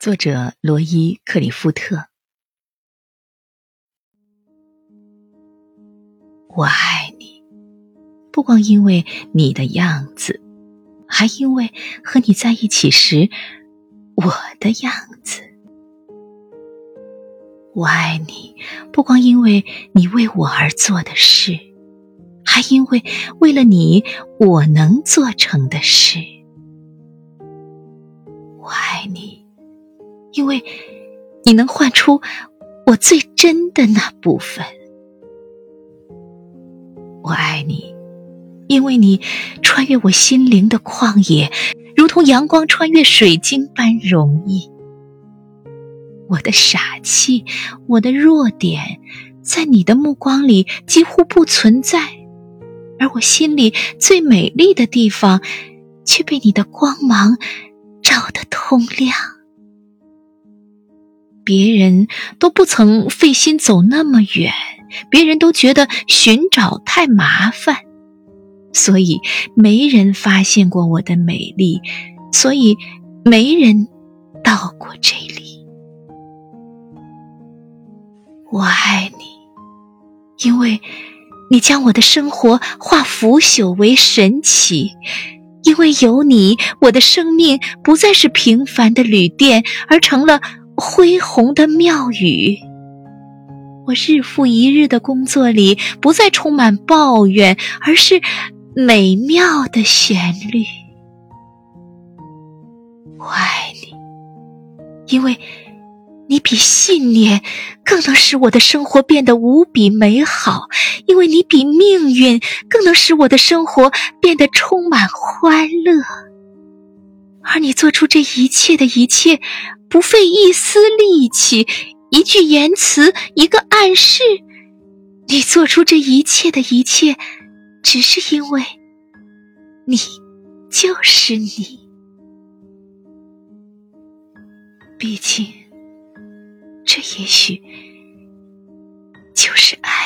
作者罗伊·克里夫特。我爱你，不光因为你的样子，还因为和你在一起时我的样子。我爱你，不光因为你为我而做的事，还因为为了你我能做成的事。为你能唤出我最真的那部分，我爱你，因为你穿越我心灵的旷野，如同阳光穿越水晶般容易。我的傻气，我的弱点，在你的目光里几乎不存在，而我心里最美丽的地方，却被你的光芒照得通亮。别人都不曾费心走那么远，别人都觉得寻找太麻烦，所以没人发现过我的美丽，所以没人到过这里。我爱你，因为你将我的生活化腐朽为神奇，因为有你，我的生命不再是平凡的旅店，而成了。恢宏的庙宇，我日复一日的工作里不再充满抱怨，而是美妙的旋律。我爱你，因为你比信念更能使我的生活变得无比美好，因为你比命运更能使我的生活变得充满欢乐。而你做出这一切的一切。不费一丝力气，一句言辞，一个暗示，你做出这一切的一切，只是因为，你就是你。毕竟，这也许就是爱。